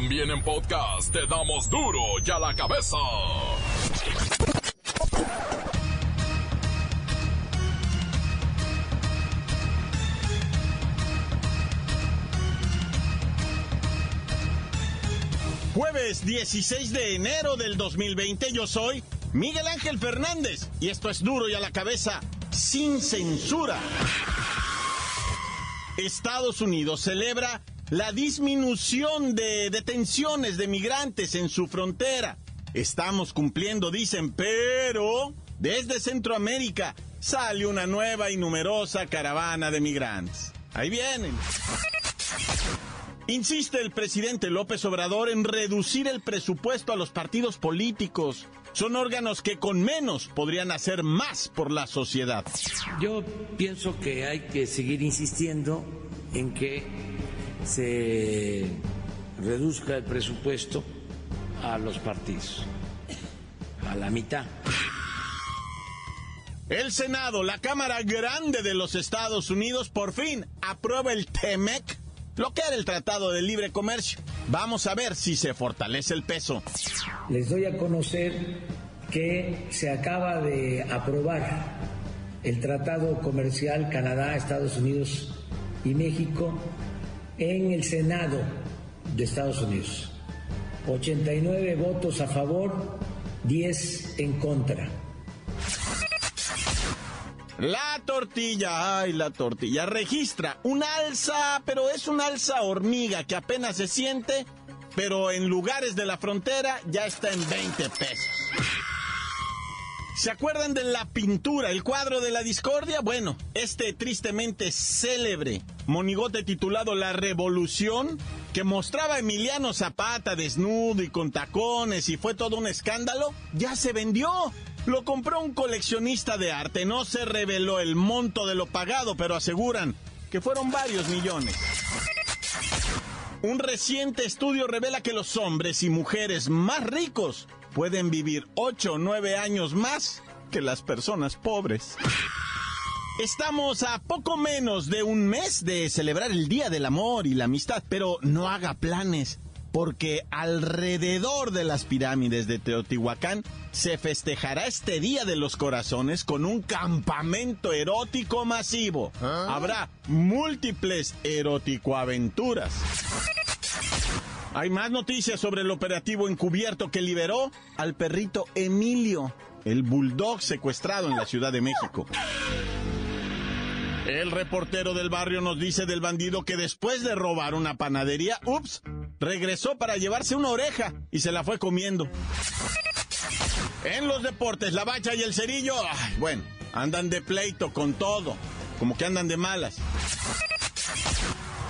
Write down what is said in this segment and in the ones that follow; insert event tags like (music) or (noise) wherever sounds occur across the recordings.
También en podcast te damos duro y a la cabeza. Jueves 16 de enero del 2020 yo soy Miguel Ángel Fernández y esto es duro y a la cabeza sin censura. Estados Unidos celebra la disminución de detenciones de migrantes en su frontera. Estamos cumpliendo, dicen, pero desde Centroamérica sale una nueva y numerosa caravana de migrantes. Ahí vienen. Insiste el presidente López Obrador en reducir el presupuesto a los partidos políticos. Son órganos que con menos podrían hacer más por la sociedad. Yo pienso que hay que seguir insistiendo en que se reduzca el presupuesto a los partidos, a la mitad. El Senado, la Cámara Grande de los Estados Unidos, por fin aprueba el TEMEC lo que era el Tratado de Libre Comercio. Vamos a ver si se fortalece el peso. Les doy a conocer que se acaba de aprobar el Tratado Comercial Canadá, Estados Unidos y México en el Senado de Estados Unidos. 89 votos a favor, 10 en contra. La tortilla, ay, la tortilla, registra un alza, pero es un alza hormiga que apenas se siente, pero en lugares de la frontera ya está en 20 pesos. ¿Se acuerdan de la pintura, el cuadro de la discordia? Bueno, este tristemente célebre monigote titulado La Revolución, que mostraba a Emiliano Zapata desnudo y con tacones y fue todo un escándalo, ya se vendió. Lo compró un coleccionista de arte. No se reveló el monto de lo pagado, pero aseguran que fueron varios millones. Un reciente estudio revela que los hombres y mujeres más ricos pueden vivir 8 o 9 años más que las personas pobres. Estamos a poco menos de un mes de celebrar el Día del Amor y la Amistad, pero no haga planes porque alrededor de las pirámides de Teotihuacán se festejará este Día de los Corazones con un campamento erótico masivo. Habrá múltiples erótico-aventuras. Hay más noticias sobre el operativo encubierto que liberó al perrito Emilio, el bulldog secuestrado en la Ciudad de México. El reportero del barrio nos dice del bandido que después de robar una panadería, ups, regresó para llevarse una oreja y se la fue comiendo. En los deportes, la bacha y el cerillo, bueno, andan de pleito con todo, como que andan de malas.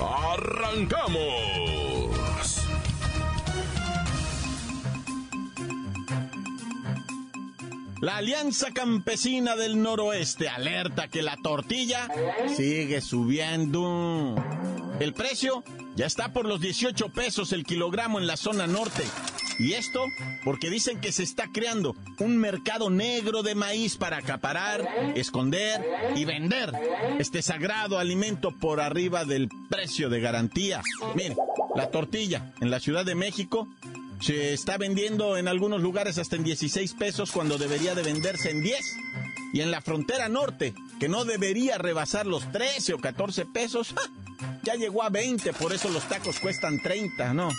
¡Arrancamos! La Alianza Campesina del Noroeste alerta que la tortilla sigue subiendo. El precio ya está por los 18 pesos el kilogramo en la zona norte. Y esto porque dicen que se está creando un mercado negro de maíz para acaparar, esconder y vender este sagrado alimento por arriba del precio de garantía. Miren, la tortilla en la Ciudad de México se está vendiendo en algunos lugares hasta en 16 pesos cuando debería de venderse en 10. Y en la frontera norte, que no debería rebasar los 13 o 14 pesos, ya llegó a 20, por eso los tacos cuestan 30, ¿no?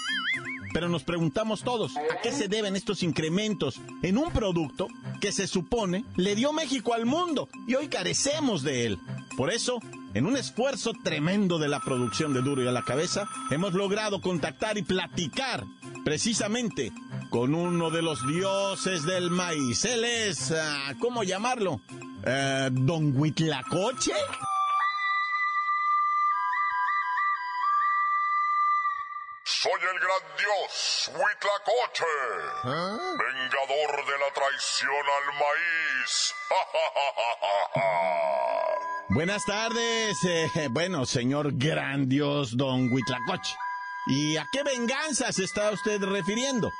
Pero nos preguntamos todos, ¿a qué se deben estos incrementos en un producto que se supone le dio México al mundo y hoy carecemos de él? Por eso, en un esfuerzo tremendo de la producción de Duro y a la Cabeza, hemos logrado contactar y platicar precisamente con uno de los dioses del maíz. Él es, uh, ¿cómo llamarlo? Uh, ¿Don Soy el gran dios Huitlacoche, vengador de la traición al maíz. (laughs) Buenas tardes, eh, bueno, señor gran dios don Huitlacoche. ¿Y a qué venganza se está usted refiriendo?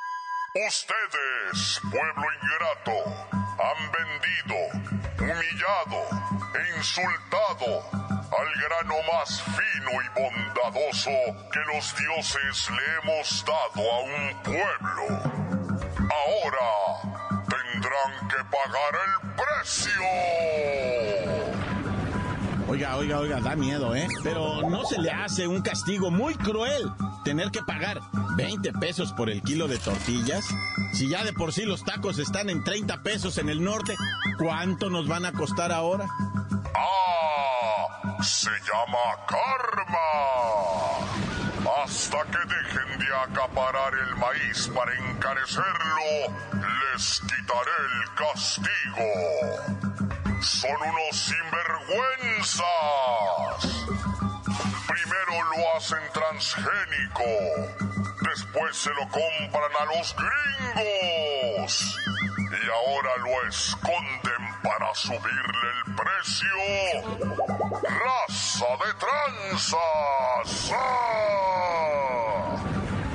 Ustedes, pueblo ingrato, han vendido, humillado e insultado al grano más fino y bondadoso que los dioses le hemos dado a un pueblo. Ahora tendrán que pagar el precio. Oiga, oiga, oiga, da miedo, ¿eh? Pero no se le hace un castigo muy cruel tener que pagar 20 pesos por el kilo de tortillas. Si ya de por sí los tacos están en 30 pesos en el norte, ¿cuánto nos van a costar ahora? ¡Ah! Se llama karma. Hasta que dejen de acaparar el maíz para encarecerlo, les quitaré el castigo. Son unos sinvergüenzas. Primero lo hacen transgénico, después se lo compran a los gringos y ahora lo esconden para subirle el precio. ¡Raza de tranzas! ¡Ah!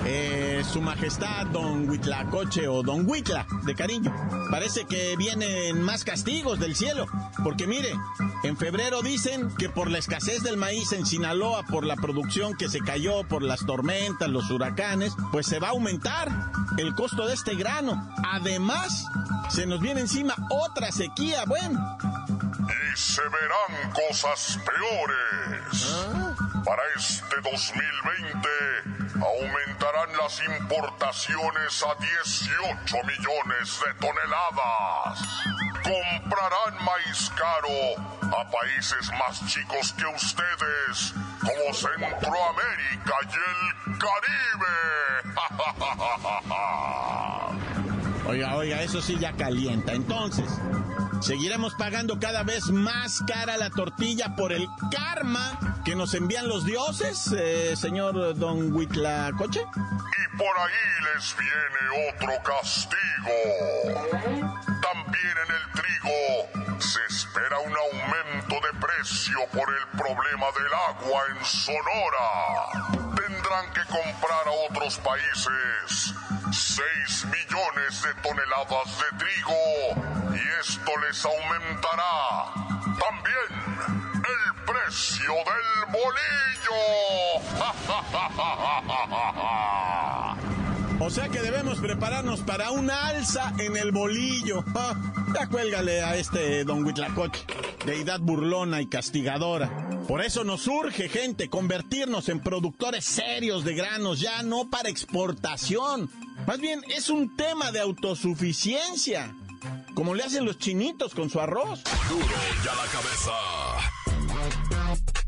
Eh, su majestad, don Huitlacoche o don Huitla, de cariño. Parece que vienen más castigos del cielo. Porque mire, en febrero dicen que por la escasez del maíz en Sinaloa, por la producción que se cayó, por las tormentas, los huracanes, pues se va a aumentar el costo de este grano. Además, se nos viene encima otra sequía, bueno. Y se verán cosas peores. Para este 2020 aumentarán las importaciones a 18 millones de toneladas. Comprarán maíz caro a países más chicos que ustedes, como Centroamérica y el Caribe. (laughs) Oiga, oiga, eso sí ya calienta. Entonces, seguiremos pagando cada vez más cara la tortilla por el karma que nos envían los dioses, eh, señor Don Huitlacoche. Y por ahí les viene otro castigo. También en el trigo se espera un aumento de precio por el problema del agua en Sonora. Tendrán que comprar a otros países 6 millones de toneladas de trigo y esto les aumentará también el precio del bolillo. (laughs) O sea que debemos prepararnos para una alza en el bolillo. Ah, ya cuélgale a este don Huitlacoche, deidad burlona y castigadora. Por eso nos urge, gente, convertirnos en productores serios de granos, ya no para exportación. Más bien es un tema de autosuficiencia, como le hacen los chinitos con su arroz. Duro ya la cabeza.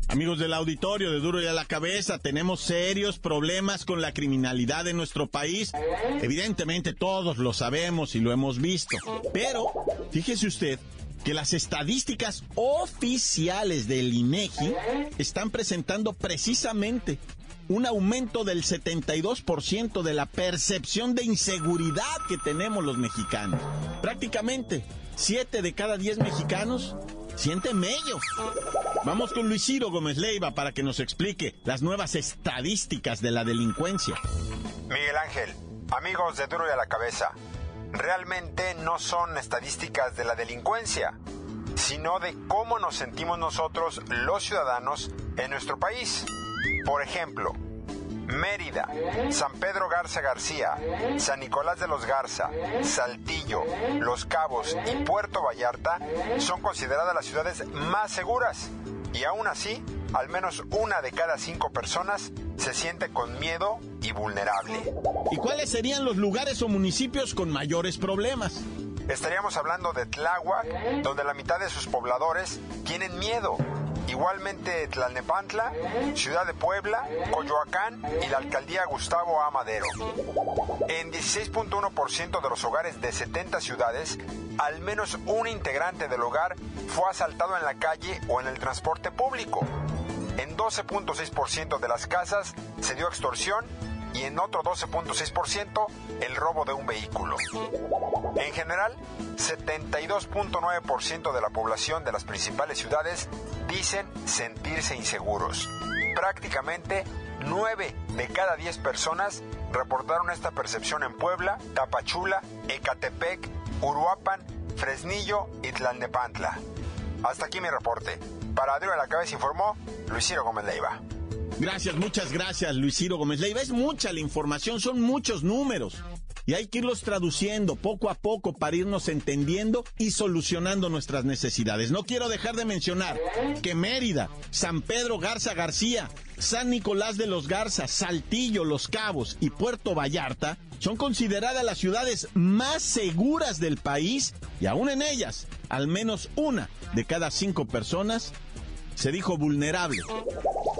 Amigos del auditorio de Duro y a la Cabeza, tenemos serios problemas con la criminalidad en nuestro país. Evidentemente todos lo sabemos y lo hemos visto. Pero, fíjese usted que las estadísticas oficiales del INEGI están presentando precisamente un aumento del 72% de la percepción de inseguridad que tenemos los mexicanos. Prácticamente 7 de cada 10 mexicanos sienten mello. Vamos con Luis Ciro Gómez Leiva para que nos explique las nuevas estadísticas de la delincuencia. Miguel Ángel, amigos de Duro y a la Cabeza, realmente no son estadísticas de la delincuencia, sino de cómo nos sentimos nosotros los ciudadanos en nuestro país. Por ejemplo, Mérida, San Pedro Garza García, San Nicolás de los Garza, Saltillo, Los Cabos y Puerto Vallarta son consideradas las ciudades más seguras. Y aún así, al menos una de cada cinco personas se siente con miedo y vulnerable. ¿Y cuáles serían los lugares o municipios con mayores problemas? Estaríamos hablando de Tláhuac, donde la mitad de sus pobladores tienen miedo. Igualmente Tlalnepantla, Ciudad de Puebla, Coyoacán y la alcaldía Gustavo A. Madero. En 16.1% de los hogares de 70 ciudades, al menos un integrante del hogar fue asaltado en la calle o en el transporte público. En 12.6% de las casas se dio extorsión y en otro 12.6% el robo de un vehículo. En general, 72.9% de la población de las principales ciudades dicen sentirse inseguros. Prácticamente 9 de cada 10 personas reportaron esta percepción en Puebla, Tapachula, Ecatepec, Uruapan, Fresnillo y Tlalnepantla. Hasta aquí mi reporte. Para Adrián la Cabeza informó Luis Ciro Gómez Leiva. Gracias, muchas gracias, Luis Ciro Gómez Leiva. Es mucha la información, son muchos números. Y hay que irlos traduciendo poco a poco para irnos entendiendo y solucionando nuestras necesidades. No quiero dejar de mencionar que Mérida, San Pedro Garza García, San Nicolás de los Garza, Saltillo, Los Cabos y Puerto Vallarta son consideradas las ciudades más seguras del país y aún en ellas, al menos una de cada cinco personas se dijo vulnerable,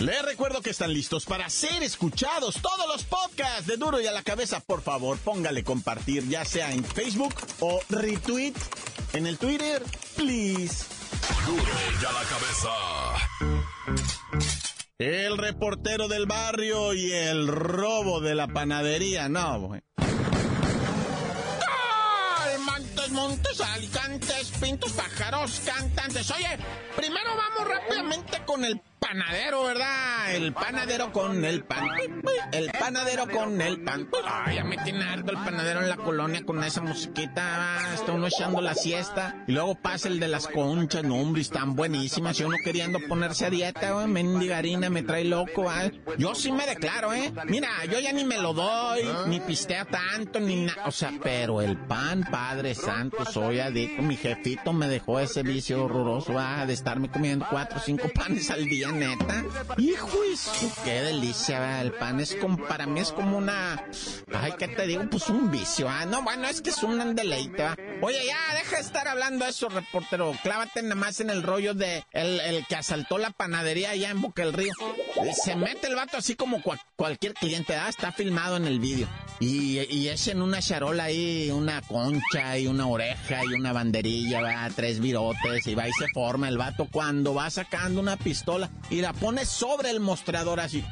Les recuerdo que están listos para ser escuchados todos los podcasts de Duro y a la cabeza. Por favor, póngale compartir, ya sea en Facebook o retweet en el Twitter, please. Duro y a la cabeza. El reportero del barrio y el robo de la panadería, no, güey. Montes, montes, alicantes, pintos, pájaros, cantantes. Oye, primero vamos rápidamente con el panadero, ¿verdad? El panadero con el pan. El panadero con el pan. Ay, ya me tiene harto el panadero en la colonia con esa musiquita. Está uno echando la siesta. Y luego pasa el de las conchas. No, hombre, están buenísimas. Si uno queriendo ponerse a dieta, güey, mendigarina, me trae loco. Yo sí me declaro, ¿eh? Mira, yo ya ni me lo doy, ni pistea tanto, ni nada. O sea, pero el pan, Padre Santo, soy adicto. Mi jefito me dejó ese vicio horroroso, ¿ah? De estarme comiendo cuatro o cinco panes al día neta. Hijo, eso, qué delicia, el pan es como, para mí es como una, ay, ¿qué te digo? Pues un vicio, ah, no, bueno, es que es un deleite. Oye, ya, deja de estar hablando eso, reportero, clávate nada más en el rollo de el, el que asaltó la panadería allá en Boca del Río. Se mete el vato así como cualquier cliente, ¿ah? Está filmado en el vídeo. Y, y es en una charola ahí, una concha y una oreja y una banderilla, va, tres virotes, y va y se forma el vato cuando va sacando una pistola y la pone sobre el mostrador así,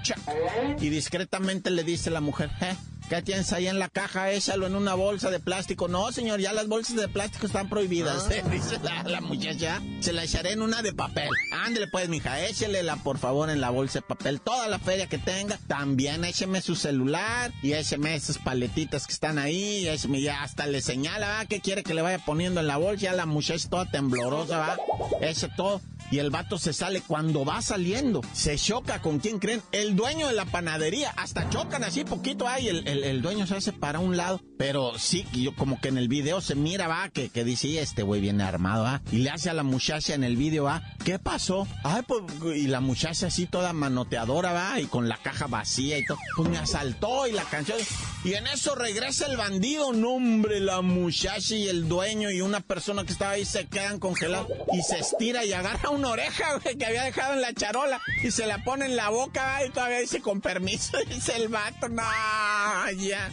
y discretamente le dice la mujer, ¿eh? ¿Qué tienes ahí en la caja? Échalo en una bolsa de plástico. No, señor, ya las bolsas de plástico están prohibidas. Ah. (laughs) Dice la, muchacha. Se la echaré en una de papel. Ándele pues, mija, échelela por favor en la bolsa de papel. Toda la feria que tenga. También écheme su celular y écheme esas paletitas que están ahí. Écheme ya hasta le señala, ¿va? ¿Qué quiere que le vaya poniendo en la bolsa? Ya la muchacha toda temblorosa, ¿va? Eche todo y el vato se sale cuando va saliendo. Se choca con quién creen, el dueño de la panadería. Hasta chocan así poquito ahí, el, el, dueño se hace para un lado. Pero sí, yo como que en el video se mira, va, que, que dice, este güey viene armado, va. Y le hace a la muchacha en el video, va, ¿qué pasó? Ay, pues, y la muchacha así toda manoteadora, va, y con la caja vacía y todo. Pues me asaltó y la canción. Y en eso regresa el bandido, no hombre, la muchacha y el dueño y una persona que estaba ahí se quedan congelados y se estira y agarra una oreja, (laughs) que había dejado en la charola y se la pone en la boca, y todavía dice con permiso, (laughs) dice el vato, no, ya.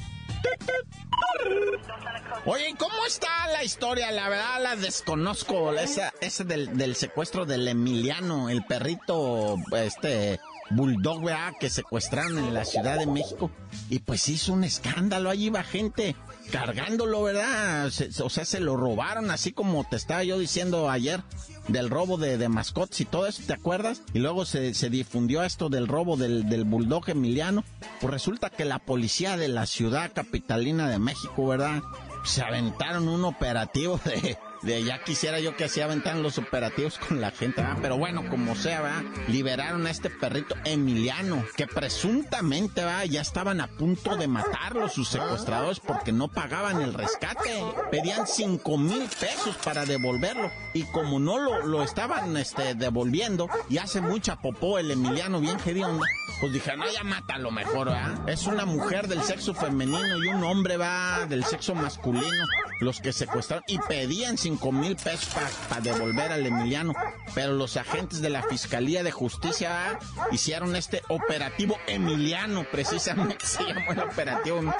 Oye, ¿cómo está la historia? La verdad la desconozco, esa, ese del, del secuestro del Emiliano, el perrito, este, bulldog, ¿verdad? Que secuestraron en la Ciudad de México. Y pues hizo un escándalo, allí va gente cargándolo, ¿verdad? o sea, se lo robaron, así como te estaba yo diciendo ayer, del robo de, de mascotas y todo eso, ¿te acuerdas? Y luego se, se difundió esto del robo del, del bulldog emiliano. Pues resulta que la policía de la ciudad capitalina de México, ¿verdad? Se aventaron un operativo de de ya quisiera yo que así aventaran los operativos con la gente, pero bueno, como sea, ¿va? liberaron a este perrito Emiliano, que presuntamente ¿va? ya estaban a punto de matarlo sus secuestradores porque no pagaban el rescate. Pedían cinco mil pesos para devolverlo. Y como no lo, lo estaban este, devolviendo, y hace mucha popó el Emiliano bien hediondo, pues dije, no, ya mátalo mejor, ¿va? Es una mujer del sexo femenino y un hombre va del sexo masculino. Los que secuestraron y pedían cinco mil pesos para devolver al Emiliano. Pero los agentes de la Fiscalía de Justicia hicieron este operativo Emiliano, precisamente (laughs) se llamó el operativo,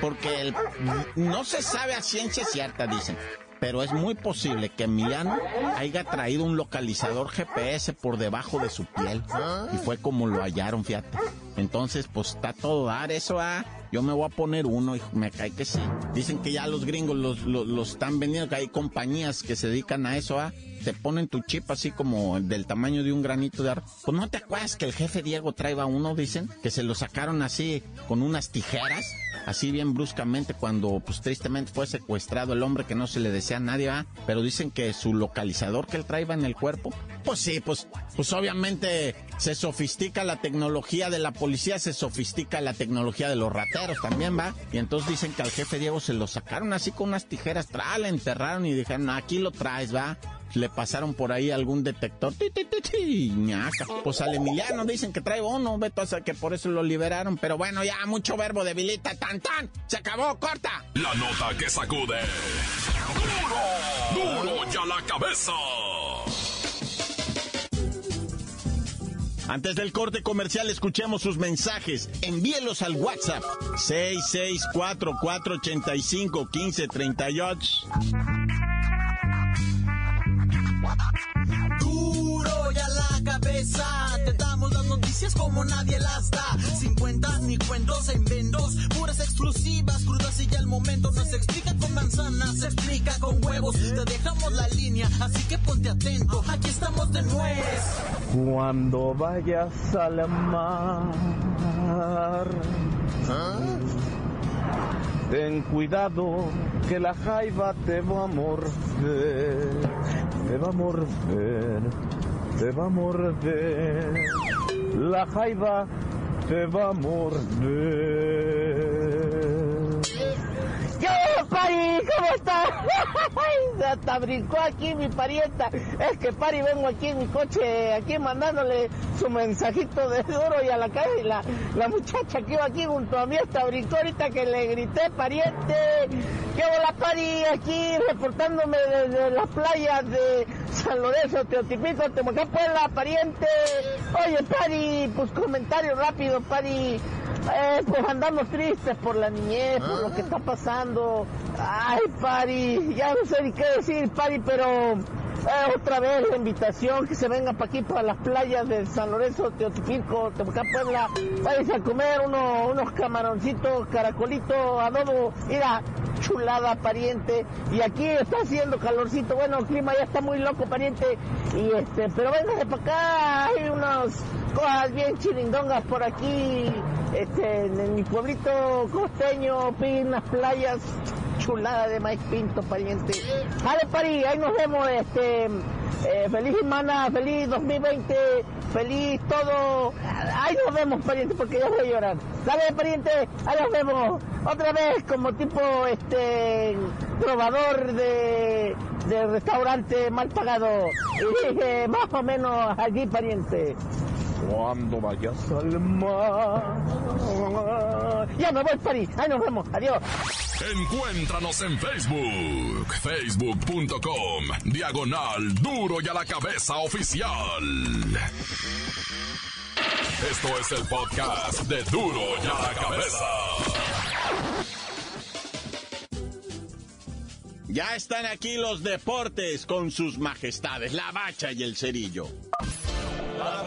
porque no se sabe a ciencia cierta, dicen pero es muy posible que Emiliano haya traído un localizador GPS por debajo de su piel. Y fue como lo hallaron, fíjate. Entonces, pues está todo dar eso a... Yo me voy a poner uno y me cae que sí. Dicen que ya los gringos los, los, están vendiendo, que hay compañías que se dedican a eso, ¿ah? Te ponen tu chip así como del tamaño de un granito de arroz. Pues no te acuerdas que el jefe Diego traía uno, dicen, que se lo sacaron así con unas tijeras, así bien bruscamente cuando pues tristemente fue secuestrado el hombre que no se le decía a nadie, ¿ah? Pero dicen que su localizador que él traía en el cuerpo, pues sí, pues, pues obviamente se sofistica la tecnología de la policía, se sofistica la tecnología de los rateros también, ¿va? Y entonces dicen que al jefe Diego se lo sacaron así con unas tijeras, tra, le enterraron y dijeron, aquí lo traes, ¿va? Le pasaron por ahí algún detector, ti, ti, ti, ñaca. Pues al Emiliano dicen que trae uno, Beto, o que por eso lo liberaron, pero bueno, ya mucho verbo debilita, tan tan, se acabó, corta. La nota que sacude. ¡Duro! ¡Duro ya la cabeza! Antes del corte comercial, escuchemos sus mensajes. Envíelos al WhatsApp 664-485-1538. Duro ya la cabeza, te damos las noticias como nadie las da. Sin cuentas ni cuentos en vendos, puras exclusivas, crudas y ya el momento no se explica con manzanas, se explica con huevos. Te dejamos la línea, así que ponte atento, aquí estamos de nuez. Cuando vayas al mar, ten cuidado que la jaiba te va a morder, te va a morder, te va a morder, la jaiba te va a morder. ¿Cómo estás? (laughs) Hasta brincó aquí mi parienta. Es que, Pari, vengo aquí en mi coche, aquí mandándole su mensajito de duro y a la calle. Y la, la muchacha que iba aquí junto a mí hasta brincó ahorita que le grité, pariente. ¿Qué hola, Pari? Aquí reportándome desde las playas de San Lorenzo, Teotipico, Temocapuela, pariente. Oye, Pari, pues comentario rápido, Pari. Eh, pues andamos tristes por la niñez, por lo que está pasando. Ay, Pari, ya no sé ni qué decir, Pari, pero eh, otra vez la invitación que se venga para aquí, para las playas de San Lorenzo, Teotipico, Temucán, Puebla. Váyanse a comer uno, unos camaroncitos, caracolitos, adobo. Mira, chulada, pariente. Y aquí está haciendo calorcito. Bueno, el clima ya está muy loco, pariente. Y este, pero véngase para acá. Hay unas cosas bien chirindongas por aquí. Este, en mi pueblito costeño, unas playas chulada de maíz pinto, pariente. Dale, pari, ahí nos vemos, este, eh, feliz semana, feliz 2020, feliz todo. Ahí nos vemos, pariente, porque ya voy a llorar. Dale, pariente, ahí nos vemos. Otra vez como tipo, este, probador de, de restaurante mal pagado. Y dije, más o menos allí, pariente. Cuando vayas al mar. Ya me voy, Pari. Ahí nos vemos. Adiós. Encuéntranos en Facebook, facebook.com, diagonal duro y a la cabeza oficial. Esto es el podcast de duro y a la cabeza. Ya están aquí los deportes con sus majestades, la bacha y el cerillo. ¡La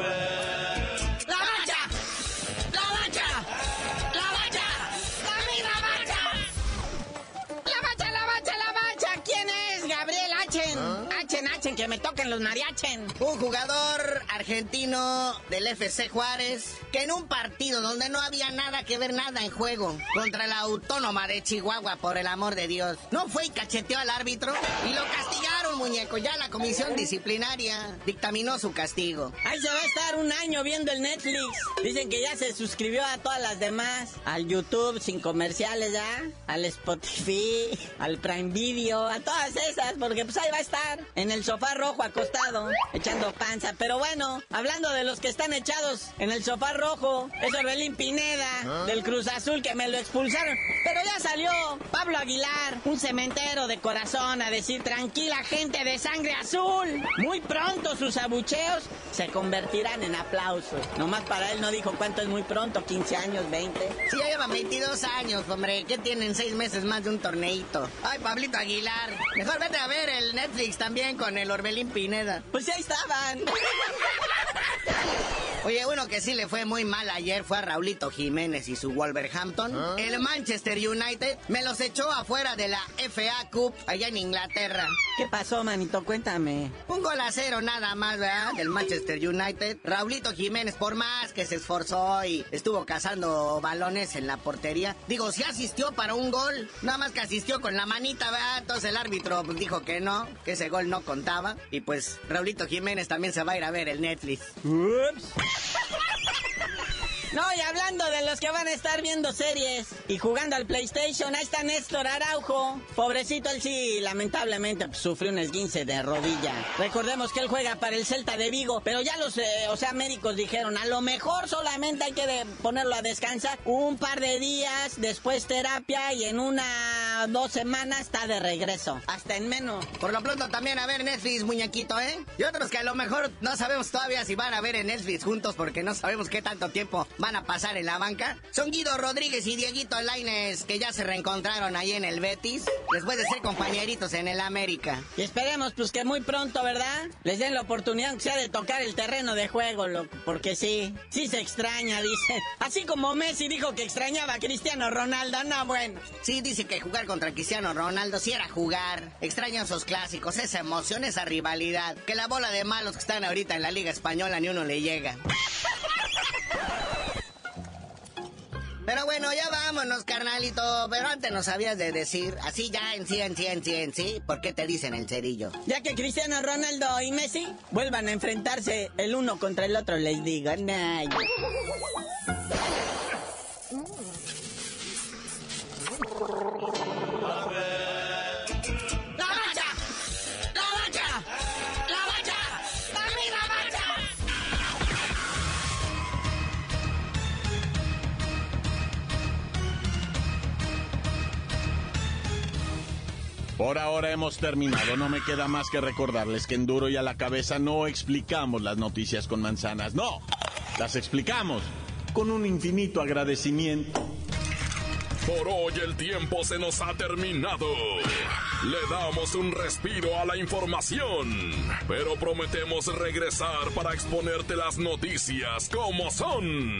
toquen los mariachen. Un jugador argentino del FC Juárez que en un partido donde no había nada que ver nada en juego contra la autónoma de Chihuahua, por el amor de Dios, no fue y cacheteó al árbitro y lo castigaron. castigaron, muñeco. Ya la comisión disciplinaria dictaminó su castigo. Ahí se va a estar un año viendo el Netflix. Dicen que ya se suscribió a todas las demás. Al YouTube sin comerciales ya. Al Spotify. Al Prime Video. A todas esas. Porque pues ahí va a estar. En el sofá rojo acostado. Echando panza. Pero bueno, hablando de los que están echados en el sofá rojo. Es Orbelín Pineda. Del Cruz Azul que me lo expulsaron. Pero ya salió Pablo Aguilar. Un cementero de corazón a decir tranquila gente de sangre azul. Muy pronto sus abucheos se convertirán en aplausos. Nomás para él no dijo cuánto es muy pronto, 15 años, 20. Sí, ya lleva 22 años, hombre. ¿Qué tienen seis meses más de un torneito? Ay, Pablito Aguilar. Mejor vete a ver el Netflix también con el Orbelín Pineda. Pues ya estaban. (laughs) Oye, uno que sí le fue muy mal ayer fue a Raulito Jiménez y su Wolverhampton. El Manchester United me los echó afuera de la FA Cup allá en Inglaterra. ¿Qué pasó, manito? Cuéntame. Un gol a cero nada más, ¿verdad? Del Manchester United. Raulito Jiménez, por más que se esforzó y estuvo cazando balones en la portería, digo, sí asistió para un gol. Nada más que asistió con la manita, ¿verdad? Entonces el árbitro pues, dijo que no, que ese gol no contaba. Y pues Raulito Jiménez también se va a ir a ver el Netflix. Ups. No, y hablando de los que van a estar viendo series y jugando al PlayStation, ahí está Néstor Araujo. Pobrecito, él sí, lamentablemente pues, sufrió un esguince de rodilla. Recordemos que él juega para el Celta de Vigo, pero ya los, eh, o sea, médicos dijeron, a lo mejor solamente hay que ponerlo a descansar un par de días, después terapia y en una, dos semanas está de regreso. Hasta en menos. Por lo pronto también a ver Netflix, muñequito, ¿eh? Y otros que a lo mejor no sabemos todavía si van a ver en Netflix juntos porque no sabemos qué tanto tiempo van a pasar en la banca. Son Guido Rodríguez y Dieguito Laines que ya se reencontraron ahí en el Betis después de ser compañeritos en el América. Y esperemos pues que muy pronto, ¿verdad? Les den la oportunidad aunque sea de tocar el terreno de juego, loco, porque sí, sí se extraña, (laughs) dice. Así como Messi dijo que extrañaba a Cristiano Ronaldo, no, bueno. Sí, dice que jugar contra Cristiano Ronaldo sí era jugar. Extrañan esos clásicos, esa emoción, esa rivalidad. Que la bola de malos que están ahorita en la Liga Española ni uno le llega. Pero bueno, ya vámonos, carnalito. Pero antes nos sabías de decir, así ya en sí, en sí, en sí, en sí, ¿por qué te dicen el cerillo? Ya que Cristiano Ronaldo y Messi vuelvan a enfrentarse el uno contra el otro, les digo, nah. Por ahora hemos terminado. No me queda más que recordarles que en Duro y a la cabeza no explicamos las noticias con manzanas. No, las explicamos con un infinito agradecimiento. Por hoy el tiempo se nos ha terminado. Le damos un respiro a la información, pero prometemos regresar para exponerte las noticias como son.